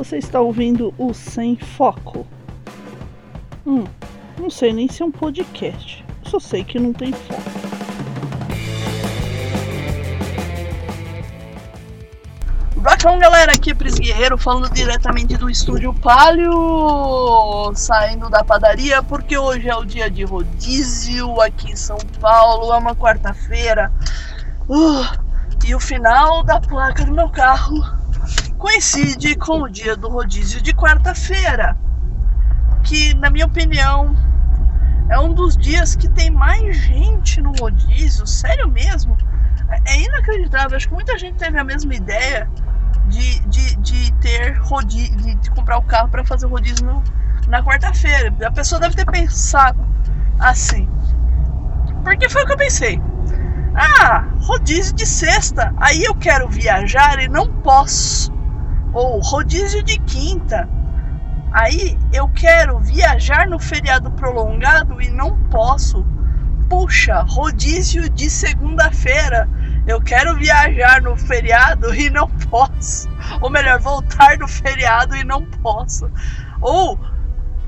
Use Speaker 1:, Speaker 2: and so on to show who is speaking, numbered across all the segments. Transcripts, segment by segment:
Speaker 1: Você está ouvindo o Sem Foco. Hum, não sei nem se é um podcast. Só sei que não tem foco. Bacão, galera, aqui é Pris Guerreiro falando diretamente do estúdio Palio, saindo da padaria porque hoje é o dia de rodízio aqui em São Paulo, é uma quarta-feira. Uh, e o final da placa do meu carro coincide com o dia do rodízio de quarta-feira, que, na minha opinião, é um dos dias que tem mais gente no rodízio, sério mesmo. É inacreditável, acho que muita gente teve a mesma ideia de, de, de ter rodízio, de, comprar o carro para fazer o rodízio no, na quarta-feira. A pessoa deve ter pensado assim. Porque foi o que eu pensei. Ah, rodízio de sexta, aí eu quero viajar e não posso. Ou rodízio de quinta, aí eu quero viajar no feriado prolongado e não posso. Puxa, rodízio de segunda-feira, eu quero viajar no feriado e não posso. Ou melhor, voltar no feriado e não posso. Ou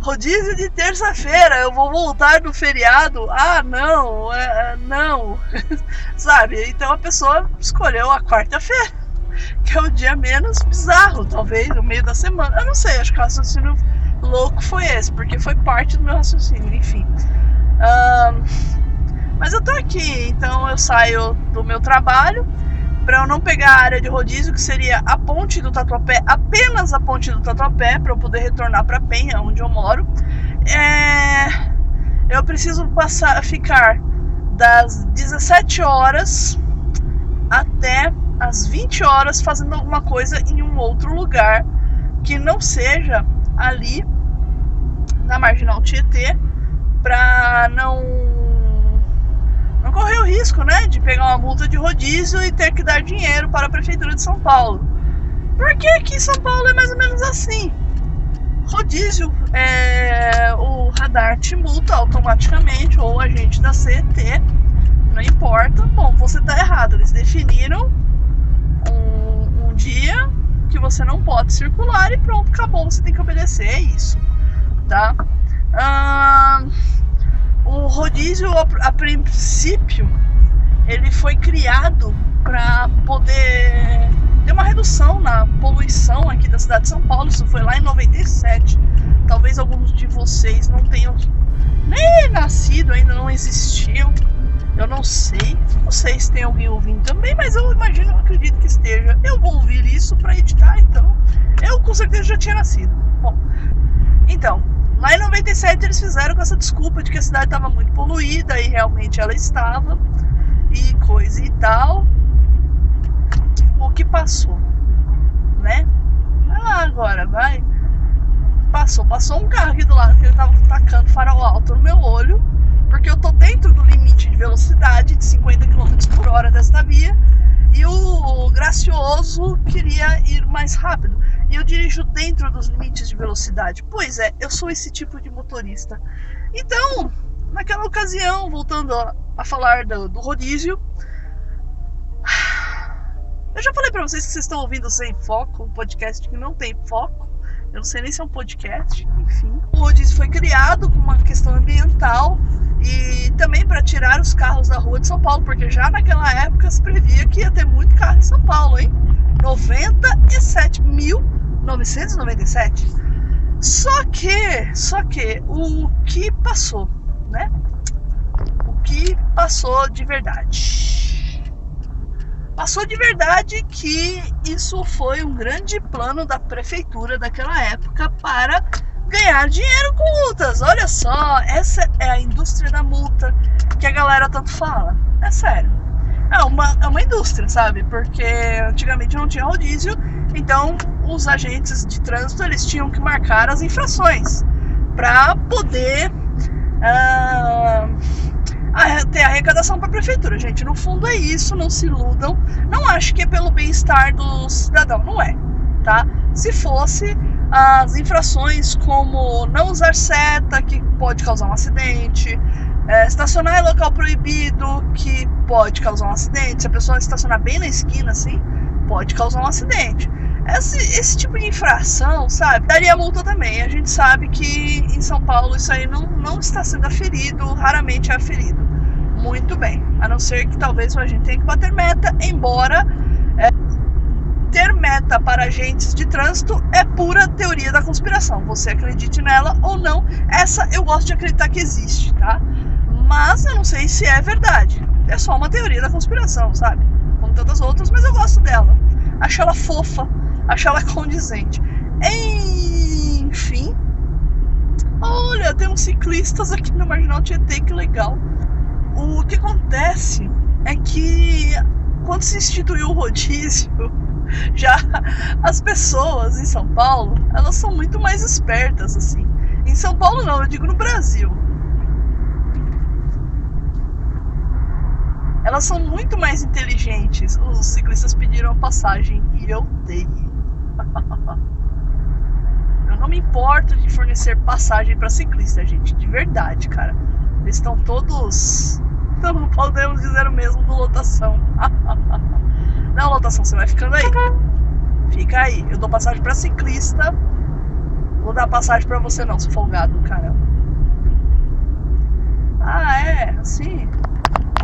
Speaker 1: rodízio de terça-feira, eu vou voltar do feriado. Ah, não, é, é não. Sabe? Então a pessoa escolheu a quarta-feira, que é o dia menos bizarro, talvez, no meio da semana. Eu não sei, acho que o raciocínio louco foi esse, porque foi parte do meu raciocínio, enfim. Um, mas eu tô aqui, então eu saio do meu trabalho para eu não pegar a área de rodízio, que seria a ponte do Tatuapé, apenas a ponte do Tatuapé, para eu poder retornar para Penha, onde eu moro. É... Eu preciso passar, ficar das 17 horas até as 20 horas fazendo alguma coisa em um outro lugar que não seja ali na Marginal Tietê, para não não correr o risco, né, de pegar uma multa de rodízio e ter que dar dinheiro para a prefeitura de São Paulo. Porque aqui em São Paulo é mais ou menos assim. Rodízio, é, o radar te multa automaticamente, ou a agente da CET, não importa. Bom, você está errado, eles definiram um, um dia que você não pode circular e pronto, acabou, você tem que obedecer, é isso, tá? Ah, o rodízio, a, princípio, ele foi criado para poder ter uma redução na poluição aqui da cidade de São Paulo. Isso foi lá em 97. Talvez alguns de vocês não tenham nem nascido, ainda não existiam. Eu não sei. Não sei se tem alguém ouvindo também, mas eu imagino, acredito que esteja. Eu vou ouvir isso para editar, então. Eu com certeza já tinha nascido. Bom, então, Lá em 97 eles fizeram com essa desculpa de que a cidade estava muito poluída e realmente ela estava e coisa e tal. O que passou, né? Vai lá agora, vai. Passou, passou um carro aqui do lado que ele tava tacando farol alto no meu olho, porque eu tô dentro do limite de velocidade de 50 km por hora desta via e o gracioso queria ir mais rápido e eu dirijo dentro dos limites de velocidade. Pois é, eu sou esse tipo de motorista. Então, naquela ocasião, voltando a, a falar do, do, rodízio, eu já falei para vocês que vocês estão ouvindo sem foco, um podcast que não tem foco. Eu não sei nem se é um podcast, enfim. O rodízio foi criado com uma questão ambiental e também para tirar os carros da rua de São Paulo, porque já naquela época se previa que ia ter muito carro em São Paulo, hein? 97 mil 1997. Só que, só que o que passou, né? O que passou de verdade. Passou de verdade que isso foi um grande plano da prefeitura daquela época para ganhar dinheiro com multas. Olha só, essa é a indústria da multa que a galera tanto fala. É sério. É uma, é uma indústria, sabe? Porque antigamente não tinha rodízio então, os agentes de trânsito eles tinham que marcar as infrações para poder uh, ter arrecadação para a prefeitura. Gente, no fundo é isso, não se iludam. Não acho que é pelo bem-estar do cidadão, não é, tá? Se fosse as infrações como não usar seta, que pode causar um acidente, é, estacionar em local proibido, que pode causar um acidente, se a pessoa estacionar bem na esquina, assim, pode causar um acidente. Esse, esse tipo de infração, sabe, daria multa também. A gente sabe que em São Paulo isso aí não, não está sendo aferido, raramente é aferido. Muito bem, a não ser que talvez a gente tenha que bater meta, embora é, ter meta para agentes de trânsito é pura teoria da conspiração. Você acredite nela ou não, essa eu gosto de acreditar que existe, tá? Mas eu não sei se é verdade. É só uma teoria da conspiração, sabe? Como tantas outras, mas eu gosto dela. Acho ela fofa, acho ela condizente. Enfim. Olha, tem uns ciclistas aqui no Marginal Tietê, que legal. O que acontece é que quando se instituiu o rodízio, já as pessoas em São Paulo, elas são muito mais espertas assim. Em São Paulo não, eu digo no Brasil. Elas são muito mais inteligentes. Os ciclistas pediram a passagem e eu dei. Eu não me importo de fornecer passagem para ciclista, gente, de verdade, cara. Eles estão todos. Não podemos dizer o mesmo do lotação. não, lotação, você vai ficando aí. Fica aí. Eu dou passagem para ciclista. Vou dar passagem para você não, sou folgado, caramba. Ah, é? Assim?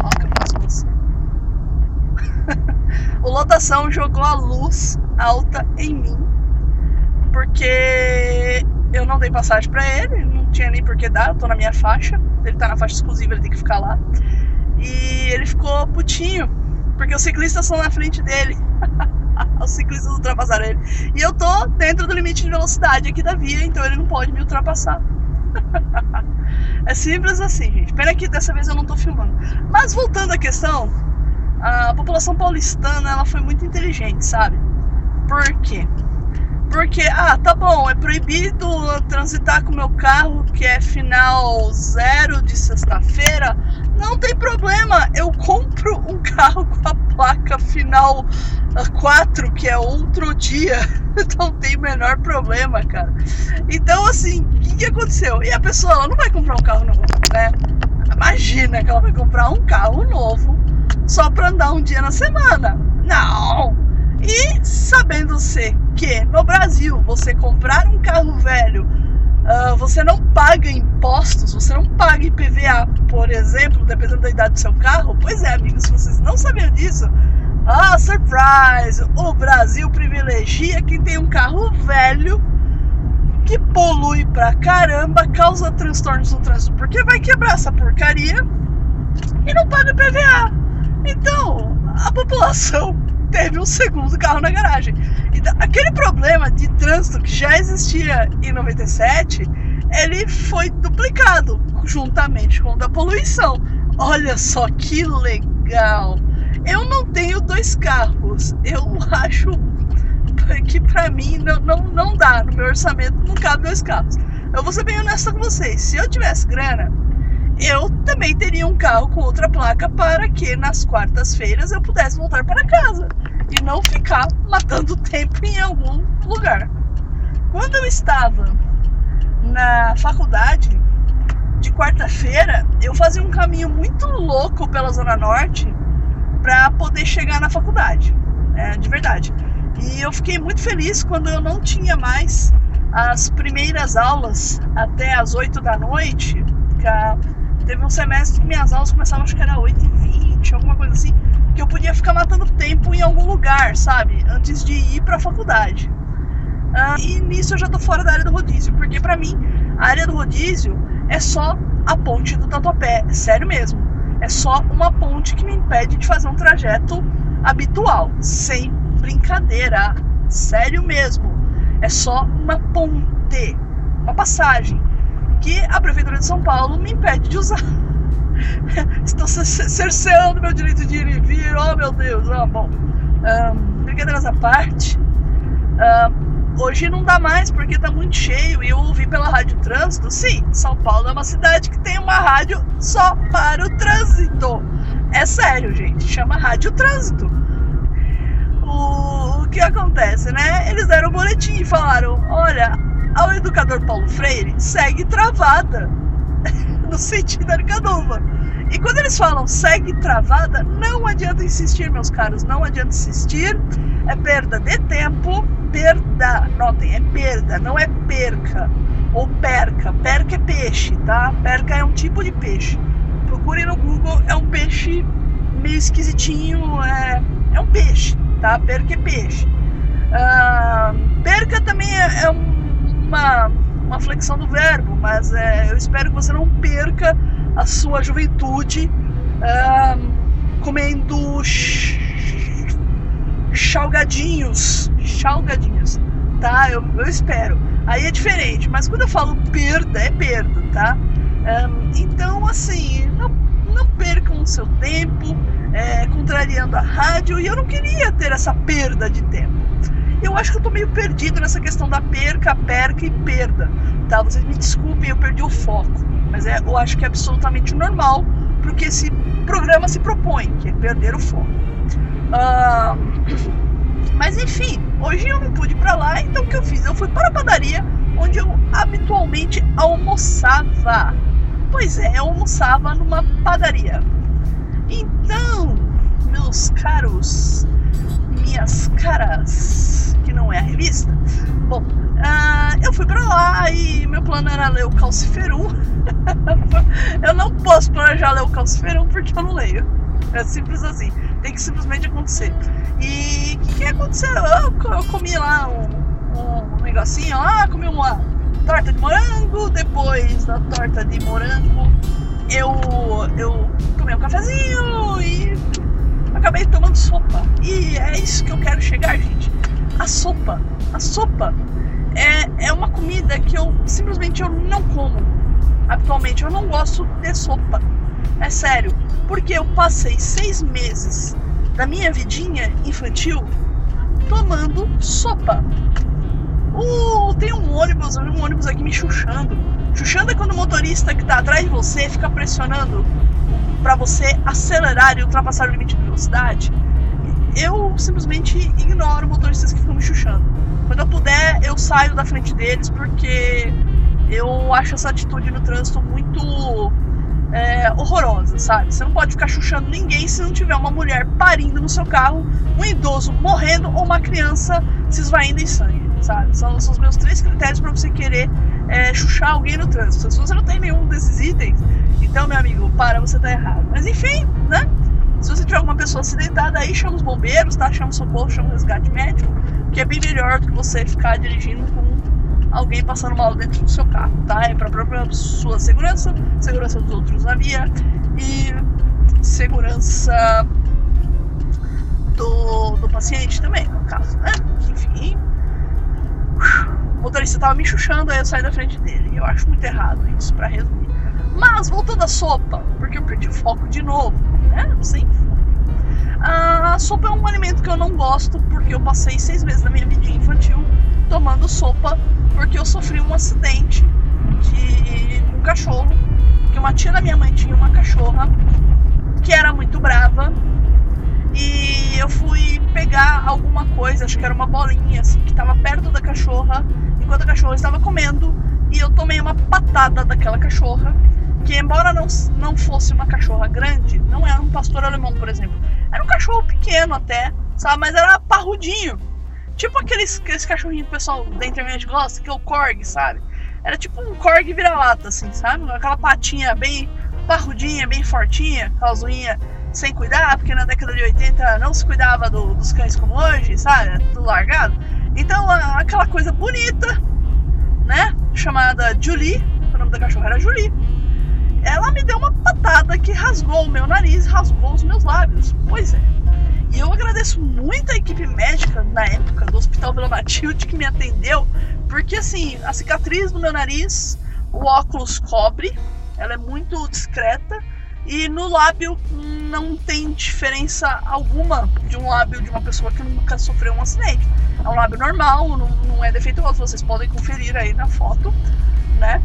Speaker 1: Ó, que eu faço você. o lotação jogou a luz alta em mim. Porque eu não dei passagem para ele, não tinha nem por que dar, eu tô na minha faixa. Ele tá na faixa exclusiva, ele tem que ficar lá. E ele ficou putinho, porque os ciclistas estão na frente dele. os ciclistas ultrapassaram ele. E eu tô dentro do limite de velocidade aqui da via, então ele não pode me ultrapassar. é simples assim, gente. Pena que dessa vez eu não tô filmando. Mas voltando à questão, a população paulistana ela foi muito inteligente, sabe? Por quê? Porque, ah, tá bom, é proibido transitar com meu carro que é final zero de sexta-feira. Não tem problema, eu compro um carro com a placa final 4, que é outro dia. Não tem o menor problema, cara. Então, assim, o que, que aconteceu? E a pessoa ela não vai comprar um carro novo, né? Imagina que ela vai comprar um carro novo só para andar um dia na semana. Não! E sabendo ser que no Brasil você comprar um carro velho, uh, você não paga impostos, você não paga IPVA, por exemplo, dependendo da idade do seu carro. Pois é, amigos, se vocês não sabiam disso, ah, surprise! O Brasil privilegia quem tem um carro velho que polui pra caramba, causa transtornos no trânsito, porque vai quebrar essa porcaria e não paga IPVA. Então, a população teve um segundo carro na garagem. Então, aquele problema de trânsito que já existia em 97, ele foi duplicado juntamente com o da poluição. Olha só que legal! Eu não tenho dois carros. Eu acho que para mim não, não, não dá. No meu orçamento não cabe dois carros. Eu vou ser bem honesta com vocês. Se eu tivesse grana, eu também teria um carro com outra placa para que nas quartas-feiras eu pudesse voltar para casa e não ficar matando tempo em algum lugar. Quando eu estava na faculdade, de quarta-feira, eu fazia um caminho muito louco pela Zona Norte para poder chegar na faculdade, é, de verdade. E eu fiquei muito feliz quando eu não tinha mais as primeiras aulas até as 8 da noite, Teve um semestre que minhas aulas começavam, acho que era 8h20, alguma coisa assim, que eu podia ficar matando tempo em algum lugar, sabe? Antes de ir pra faculdade. Ah, e nisso eu já tô fora da área do rodízio, porque para mim a área do rodízio é só a ponte do Tatuapé, sério mesmo. É só uma ponte que me impede de fazer um trajeto habitual, sem brincadeira, sério mesmo. É só uma ponte, uma passagem que a Prefeitura de São Paulo me impede de usar. Estou cerceando meu direito de ir e vir, oh meu Deus, oh, bom. Um, brincadeiras à parte, um, hoje não dá mais porque está muito cheio e eu ouvi pela Rádio Trânsito. Sim, São Paulo é uma cidade que tem uma rádio só para o trânsito. É sério, gente, chama Rádio Trânsito. O, o que acontece, né? Eles deram um boletim e falaram: olha, ao educador Paulo Freire segue travada. no sentido arcaduva. E quando eles falam segue travada, não adianta insistir, meus caros, não adianta insistir. É perda de tempo, perda, notem, é perda, não é perca ou perca. Perca é peixe, tá? Perca é um tipo de peixe. Procure no Google, é um peixe meio esquisitinho, é, é um peixe, tá? Perca é peixe. Uh, perca também é, é uma, uma flexão do verbo, mas é, eu espero que você não perca a sua juventude comendo salgadinhos, salgadinhos, tá? Eu, eu espero. Aí é diferente, mas quando eu falo perda, é perda, tá? Então, assim, não, não percam o seu tempo é, contrariando a rádio e eu não queria ter essa perda de tempo. Eu acho que eu tô meio perdido nessa questão da perca, perca e perda, tá? Vocês me desculpem, eu perdi o foco, mas é, eu acho que é absolutamente normal porque esse programa se propõe, que é perder o foco. Uh, mas enfim, hoje eu não pude ir pra lá, então o que eu fiz? Eu fui para a padaria onde eu habitualmente almoçava. Pois é, eu almoçava numa padaria. Então, meus caros, minhas caras, que não é a revista, bom, uh, eu fui pra lá e meu plano era ler o Calciferum. eu não posso planejar ler o Calciferum porque eu não leio. É simples assim. Tem que simplesmente acontecer. E o que, que aconteceu? Eu, eu comi lá um, um negocinho lá, comi uma torta de morango. Depois da torta de morango, eu, eu tomei um cafezinho e acabei tomando sopa. E é isso que eu quero chegar, gente. A sopa. A sopa é, é uma comida que eu simplesmente eu não como. Habitualmente eu não gosto de sopa. É sério, porque eu passei seis meses da minha vidinha infantil tomando sopa. Uh, tem um ônibus, um ônibus aqui me chuchando. Chuchando é quando o motorista que tá atrás de você fica pressionando para você acelerar e ultrapassar o limite de velocidade. Eu simplesmente ignoro motoristas que ficam me chuchando. Quando eu puder, eu saio da frente deles porque eu acho essa atitude no trânsito muito é, horrorosa, sabe? Você não pode ficar chuchando ninguém se não tiver uma mulher parindo no seu carro, um idoso morrendo ou uma criança se esvaindo em sangue, sabe? São, são os meus três critérios para você querer é, chuchar alguém no trânsito. Se você não tem nenhum desses itens, então, meu amigo, para, você tá errado. Mas enfim, né? Se você tiver alguma pessoa acidentada aí, chama os bombeiros, tá? Chama o socorro, chama o resgate médico, que é bem melhor do que você ficar dirigindo com alguém passando mal dentro do seu carro, tá? É para própria sua segurança, segurança dos outros na via e segurança do, do paciente também, no caso, né? Enfim. Motorista tava me chuchando, aí eu saí da frente dele. Eu acho muito errado isso, para resumir. Mas, voltando à sopa, porque eu perdi o foco de novo, né? Sem foco. A sopa é um alimento que eu não gosto, porque eu passei seis meses da minha vida infantil tomando sopa porque eu sofri um acidente de um cachorro, que uma tia da minha mãe tinha uma cachorra que era muito brava e eu fui pegar alguma coisa, acho que era uma bolinha assim, que estava perto da cachorra, enquanto a cachorra estava comendo, e eu tomei uma patada daquela cachorra, que embora não, não fosse uma cachorra grande, não era um pastor alemão, por exemplo, era um cachorro pequeno até, sabe, mas era parrudinho. Tipo aqueles, aqueles cachorrinhos que o pessoal da internet gosta, que é o Korg, sabe? Era tipo um Korg vira-lata, assim, sabe? Aquela patinha bem parrudinha, bem fortinha, aquelas unhas sem cuidar, porque na década de 80 não se cuidava do, dos cães como hoje, sabe? Tudo largado. Então, a, aquela coisa bonita, né? Chamada Julie, o nome da cachorra era Julie. Ela me deu uma patada que rasgou o meu nariz, rasgou os meus lábios. Pois é. E eu agradeço muito a equipe médica na época do Hospital Vila Matilde que me atendeu, porque assim, a cicatriz no meu nariz, o óculos cobre, ela é muito discreta e no lábio não tem diferença alguma de um lábio de uma pessoa que nunca sofreu um acidente. É um lábio normal, não, não é defeituoso, vocês podem conferir aí na foto, né?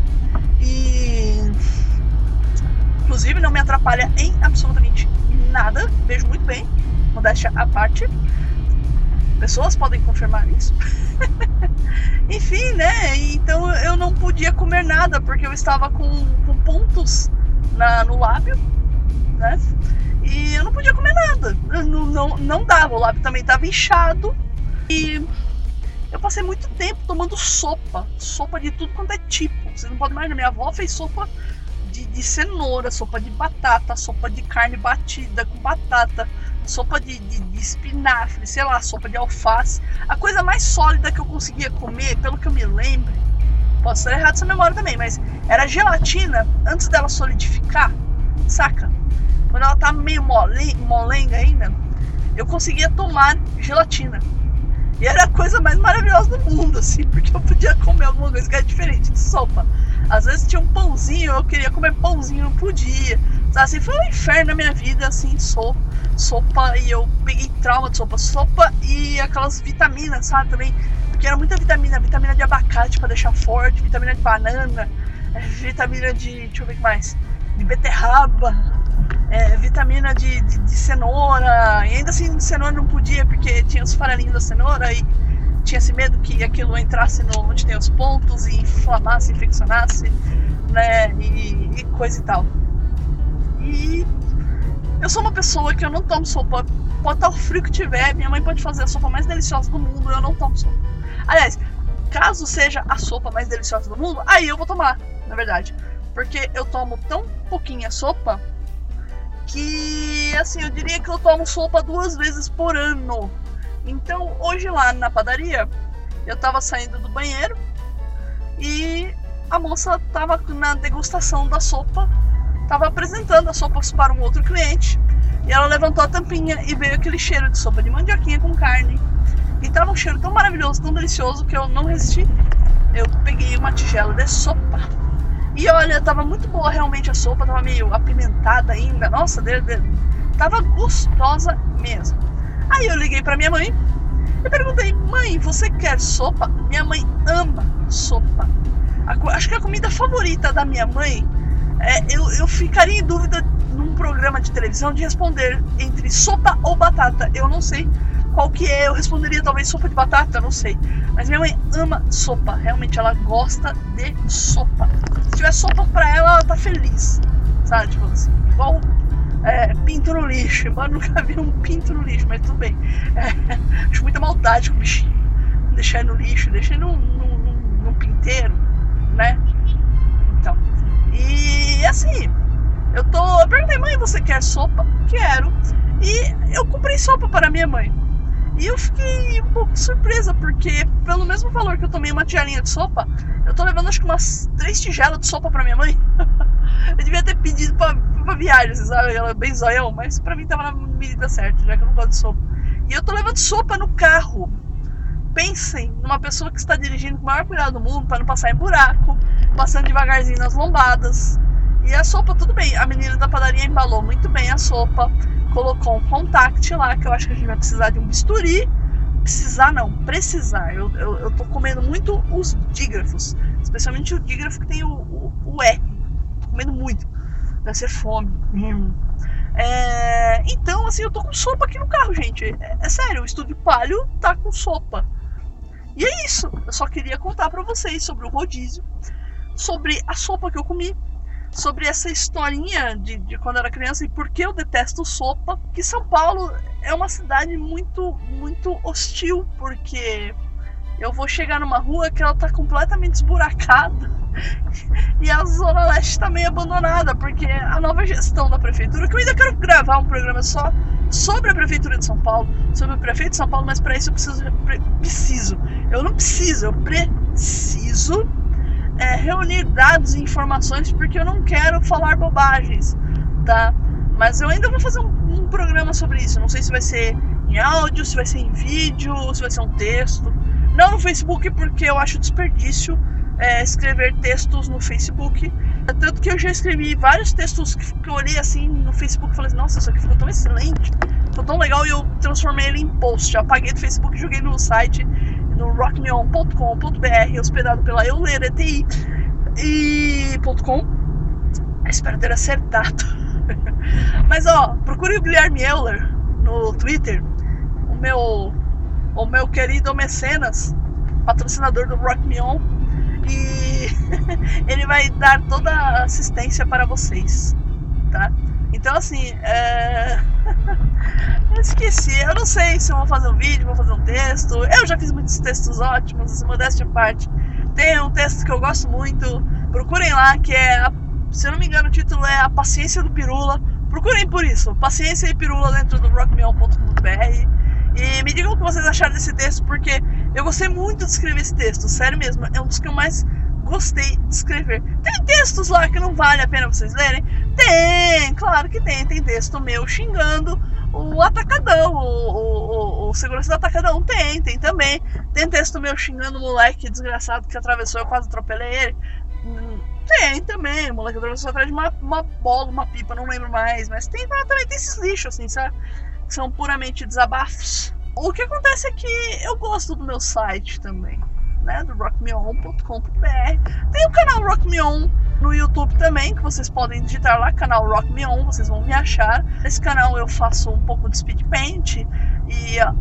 Speaker 1: E inclusive não me atrapalha em absolutamente nada, vejo muito bem modéstia à parte. Pessoas podem confirmar isso. Enfim, né? Então eu não podia comer nada porque eu estava com, com pontos na, no lábio, né? E eu não podia comer nada. Não, não, não dava. O lábio também estava inchado. E eu passei muito tempo tomando sopa. Sopa de tudo quanto é tipo. Vocês não podem imaginar. Minha avó fez sopa de, de cenoura, sopa de batata, sopa de carne batida com batata, sopa de, de, de, espinafre, sei lá, sopa de alface. A coisa mais sólida que eu conseguia comer, pelo que eu me lembro, posso estar errado essa memória também, mas era gelatina antes dela solidificar, saca? Quando ela tá meio mole, molenga ainda, eu conseguia tomar gelatina. E era a coisa mais maravilhosa do mundo, assim, porque eu podia comer alguma coisa que era diferente de sopa. Às vezes tinha um pãozinho, eu queria comer pãozinho, não podia. Assim, foi um inferno na minha vida, assim, sopa, sopa, e eu peguei trauma de sopa. Sopa e aquelas vitaminas, sabe, também. Porque era muita vitamina, vitamina de abacate para deixar forte, vitamina de banana, vitamina de. deixa eu ver o que mais. De beterraba, é, vitamina de, de, de, cenoura. E ainda assim, de cenoura não podia, porque tinha os farelinhos da cenoura e tinha esse medo que aquilo entrasse no, onde tem os pontos e inflamasse, infeccionasse, né? E, e coisa e tal. E eu sou uma pessoa que eu não tomo sopa. Pode estar o frio que tiver, minha mãe pode fazer a sopa mais deliciosa do mundo, eu não tomo sopa. Aliás, caso seja a sopa mais deliciosa do mundo, aí eu vou tomar, na verdade. Porque eu tomo tão pouquinha sopa que, assim, eu diria que eu tomo sopa duas vezes por ano. Então, hoje lá na padaria, eu tava saindo do banheiro e a moça tava na degustação da sopa, tava apresentando as sopas para um outro cliente. E ela levantou a tampinha e veio aquele cheiro de sopa de mandioquinha com carne. E tava um cheiro tão maravilhoso, tão delicioso que eu não resisti. Eu peguei uma tigela de sopa. E olha, tava muito boa realmente a sopa, tava meio apimentada ainda. Nossa, de, de, tava gostosa mesmo. Aí eu liguei para minha mãe e perguntei: Mãe, você quer sopa? Minha mãe ama sopa. A, acho que a comida favorita da minha mãe é. Eu, eu ficaria em dúvida num programa de televisão de responder entre sopa ou batata. Eu não sei qual que é. Eu responderia talvez sopa de batata, não sei. Mas minha mãe ama sopa. Realmente, ela gosta de sopa. Se tiver sopa pra ela, ela tá feliz. Sabe? Tipo assim, igual é, pinto no lixo. Embora nunca vi um pinto no lixo, mas tudo bem. É, acho muita maldade com o bichinho. Deixar ele no lixo, deixar ele num, pinteiro, né? Então. E assim, eu tô. Eu perguntei, mãe, você quer sopa? Quero. E eu comprei sopa para minha mãe. E eu fiquei um pouco surpresa, porque pelo mesmo valor que eu tomei uma tigelinha de sopa, eu tô levando acho que umas três tigelas de sopa para minha mãe. eu devia ter pedido pra pra viagem, sabe? Ela é bem zoião, mas pra mim tava na medida certa, já que eu não gosto de sopa. E eu tô levando sopa no carro. Pensem numa pessoa que está dirigindo com o maior cuidado do mundo para não passar em buraco, passando devagarzinho nas lombadas. E a sopa, tudo bem. A menina da padaria embalou muito bem a sopa, colocou um contact lá, que eu acho que a gente vai precisar de um bisturi. Precisar não, precisar. Eu, eu, eu tô comendo muito os dígrafos, especialmente o dígrafo que tem o, o, o E. Tô comendo muito. Deve ser fome. Hum. É, então, assim, eu tô com sopa aqui no carro, gente. É, é, sério, o estúdio Palio tá com sopa. E é isso. Eu só queria contar para vocês sobre o rodízio, sobre a sopa que eu comi, sobre essa historinha de, de quando era criança e por que eu detesto sopa. Que São Paulo é uma cidade muito, muito hostil, porque eu vou chegar numa rua que ela tá completamente esburacada e a Zona Leste está meio abandonada, porque a nova gestão da prefeitura, que eu ainda quero gravar um programa só sobre a prefeitura de São Paulo, sobre o prefeito de São Paulo, mas para isso eu preciso, preciso, eu não preciso, eu preciso é, reunir dados e informações, porque eu não quero falar bobagens, tá? Mas eu ainda vou fazer um, um programa sobre isso, não sei se vai ser em áudio, se vai ser em vídeo, se vai ser um texto. Não no Facebook, porque eu acho desperdício é, escrever textos no Facebook. Tanto que eu já escrevi vários textos que eu olhei assim no Facebook e falei, nossa, isso aqui ficou tão excelente, ficou tão legal e eu transformei ele em post. Apaguei do Facebook joguei no site no rockmeon.com.br, hospedado pela eulereti e .com. Espero ter acertado. Mas ó, procure o Guilherme Euler no Twitter. O meu o meu querido Mecenas, patrocinador do Rock Me On, e ele vai dar toda a assistência para vocês, tá? Então, assim, é... esqueci. Eu não sei se eu vou fazer um vídeo, vou fazer um texto. Eu já fiz muitos textos ótimos, modéstia à parte. Tem um texto que eu gosto muito. Procurem lá, que é, se eu não me engano, o título é A Paciência do Pirula. Procurem por isso, Paciência e Pirula dentro do rockmeon.com.br. E me digam o que vocês acharam desse texto, porque eu gostei muito de escrever esse texto, sério mesmo. É um dos que eu mais gostei de escrever. Tem textos lá que não vale a pena vocês lerem? Tem, claro que tem. Tem texto meu xingando o atacadão, o, o, o, o segurança do atacadão. Tem, tem também. Tem texto meu xingando o moleque desgraçado que atravessou, eu quase atropelei ele. Hum, tem também, o moleque atravessou atrás de uma, uma bola, uma pipa, não lembro mais. Mas tem também tem esses lixos, assim, sabe? Que são puramente desabafos. O que acontece é que eu gosto do meu site também né, do rockmeon.com.br. Tem o canal Rock Me On no YouTube também, que vocês podem digitar lá, canal Rock Me On, vocês vão me achar. Nesse canal eu faço um pouco de speed paint e,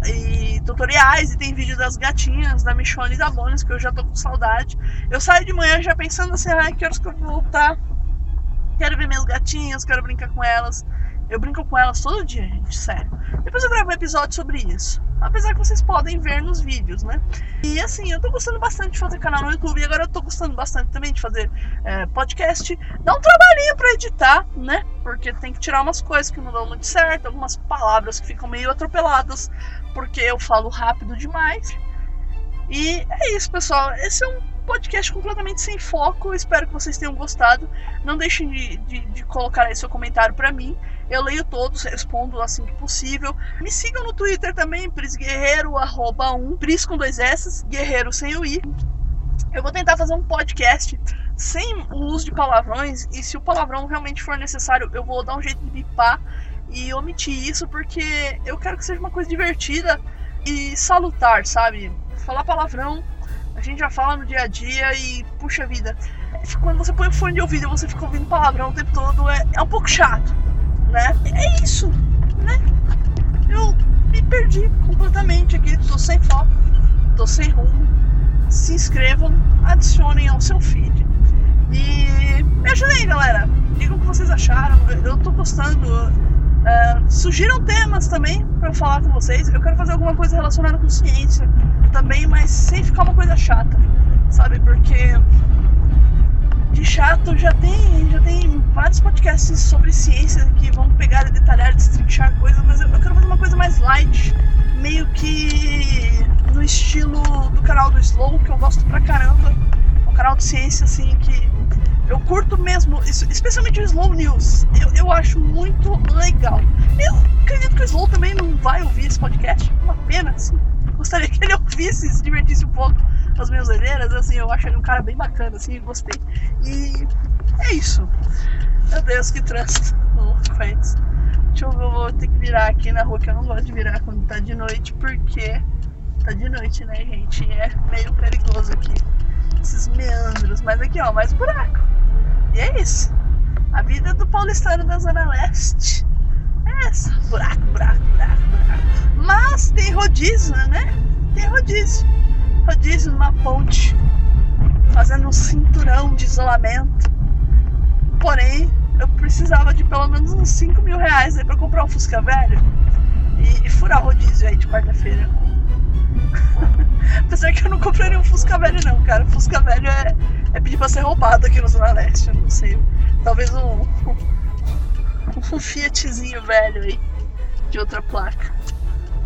Speaker 1: e tutoriais, e tem vídeo das gatinhas, da Michonne e da Bones, que eu já tô com saudade. Eu saio de manhã já pensando assim, ai, que horas que eu vou voltar? Quero ver minhas gatinhas, quero brincar com elas. Eu brinco com elas todo dia, gente, sério. Depois eu gravo um episódio sobre isso. Apesar que vocês podem ver nos vídeos, né? E assim, eu tô gostando bastante de fazer canal no YouTube. E agora eu tô gostando bastante também de fazer é, podcast. Dá um trabalhinho pra editar, né? Porque tem que tirar umas coisas que não dão muito certo, algumas palavras que ficam meio atropeladas, porque eu falo rápido demais. E é isso, pessoal. Esse é um podcast completamente sem foco. Espero que vocês tenham gostado. Não deixem de, de, de colocar aí seu comentário para mim. Eu leio todos, respondo assim que possível. Me sigam no Twitter também, Pris Guerreiro, arroba 1, Pris com dois S, Guerreiro sem o I. Eu vou tentar fazer um podcast sem o uso de palavrões. E se o palavrão realmente for necessário, eu vou dar um jeito de bipar e omitir isso, porque eu quero que seja uma coisa divertida e salutar, sabe? Falar palavrão a gente já fala no dia a dia e, puxa vida, quando você põe o fone de ouvido e você fica ouvindo palavrão o tempo todo, é, é um pouco chato, né? É isso, né? Eu me perdi completamente aqui, tô sem foco, tô sem rumo. Se inscrevam, adicionem ao seu feed. E me ajudem, galera. Digam o que vocês acharam. Eu tô gostando. Uh, sugiram temas também para eu falar com vocês. Eu quero fazer alguma coisa relacionada com ciência também, mas sem ficar uma coisa chata, sabe? Porque de chato já tem, já tem vários podcasts sobre ciência que vão pegar e detalhar, destrinchar coisas, mas eu, eu quero fazer uma coisa mais light, meio que no estilo do canal do Slow, que eu gosto pra caramba. Um canal de ciência assim que eu curto mesmo, especialmente o Slow News. Eu, eu acho muito legal. Eu acredito que o Slow também não vai ouvir esse podcast. Uma pena, assim gostaria que ele ouvisse e se divertisse um pouco as minhas olheiras. Assim, eu acho ele um cara bem bacana, assim, gostei. E é isso. Meu Deus, que trânsito conheço. Deixa eu ver, eu vou ter que virar aqui na rua, que eu não gosto de virar quando tá de noite, porque tá de noite, né, gente? E é meio perigoso aqui. Esses meandros. Mas aqui, ó, mais buraco. E é isso. A vida do paulistano da Zona Leste é essa. Buraco, buraco, buraco, buraco. Mas tem rodízio, né? Tem rodízio. Rodízio numa ponte, fazendo um cinturão de isolamento. Porém, eu precisava de pelo menos uns 5 mil reais aí pra comprar um Fusca velho e, e furar o rodízio aí de quarta-feira. Apesar que eu não compraria um Fusca velho, não, cara. Fusca velho é, é pedir pra ser roubado aqui no Zona Leste, eu não sei. Talvez um, um, um Fiatzinho velho aí, de outra placa.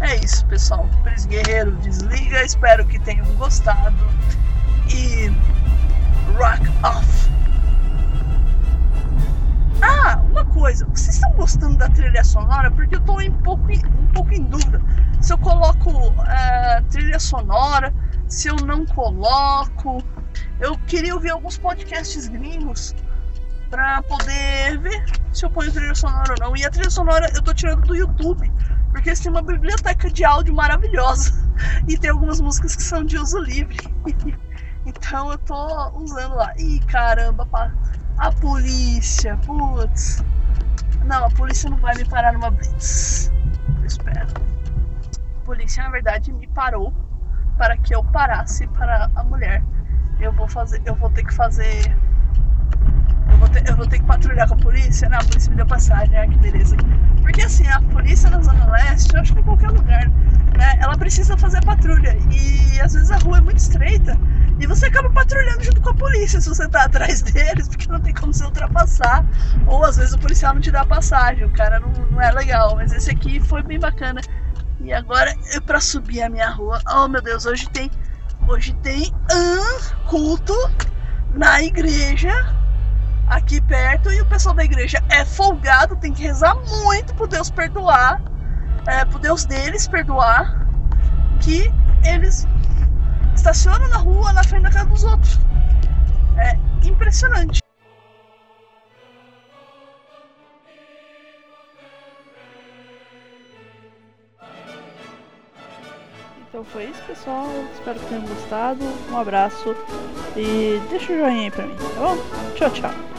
Speaker 1: É isso, pessoal. Pris Guerreiro desliga. Espero que tenham gostado. E rock off. Ah, uma coisa. Vocês estão gostando da trilha sonora? Porque eu estou um pouco, um pouco em dúvida. Se eu coloco uh, trilha sonora, se eu não coloco. Eu queria ouvir alguns podcasts gringos para poder ver se eu ponho trilha sonora ou não. E a trilha sonora eu tô tirando do YouTube porque eles têm uma biblioteca de áudio maravilhosa. E tem algumas músicas que são de uso livre. então eu tô usando lá. Ih, caramba, a polícia, putz. Não, a polícia não vai me parar numa blitz. Eu espero. polícia, na verdade, me parou para que eu parasse para a mulher. Eu vou fazer, eu vou ter que fazer vou, ter, eu vou ter que patrulhar com a polícia, né? A polícia me deu passagem, ah, que beleza. Porque assim, a polícia na Zona Leste, eu acho que em qualquer lugar, né? Ela precisa fazer patrulha. E às vezes a rua é muito estreita e você acaba patrulhando junto com a polícia se você tá atrás deles, porque não tem como você ultrapassar. Ou às vezes o policial não te dá passagem, o cara não, não é legal. Mas esse aqui foi bem bacana. E agora, para subir a minha rua, oh meu Deus, hoje tem. Hoje tem um culto na igreja aqui perto e o pessoal da igreja é folgado, tem que rezar muito pro Deus perdoar, é, pro Deus deles perdoar, que eles estacionam na rua na frente da casa dos outros. É impressionante. Então foi isso, pessoal. Espero que tenham gostado. Um abraço e deixa o joinha aí pra mim, tá bom? Tchau, tchau.